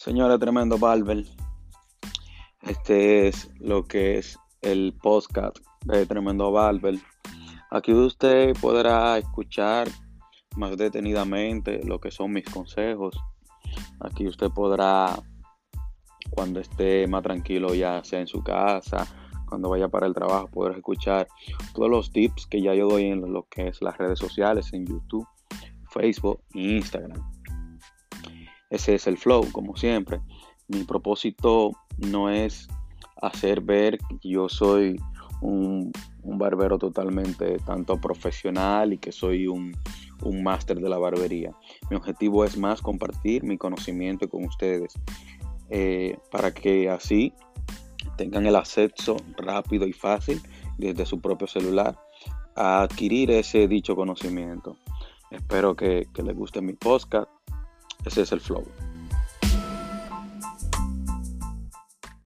Señora Tremendo Barber, este es lo que es el podcast de Tremendo Barber. Aquí usted podrá escuchar más detenidamente lo que son mis consejos. Aquí usted podrá, cuando esté más tranquilo, ya sea en su casa, cuando vaya para el trabajo, poder escuchar todos los tips que ya yo doy en lo que es las redes sociales, en YouTube, Facebook e Instagram. Ese es el flow, como siempre. Mi propósito no es hacer ver que yo soy un, barbero totalmente tanto profesional y que soy un, un máster de la barbería. Mi objetivo es más compartir mi conocimiento con ustedes eh, para que así tengan el acceso rápido y fácil desde su propio celular a adquirir ese dicho conocimiento. Espero que, que les guste mi podcast ese es el flow.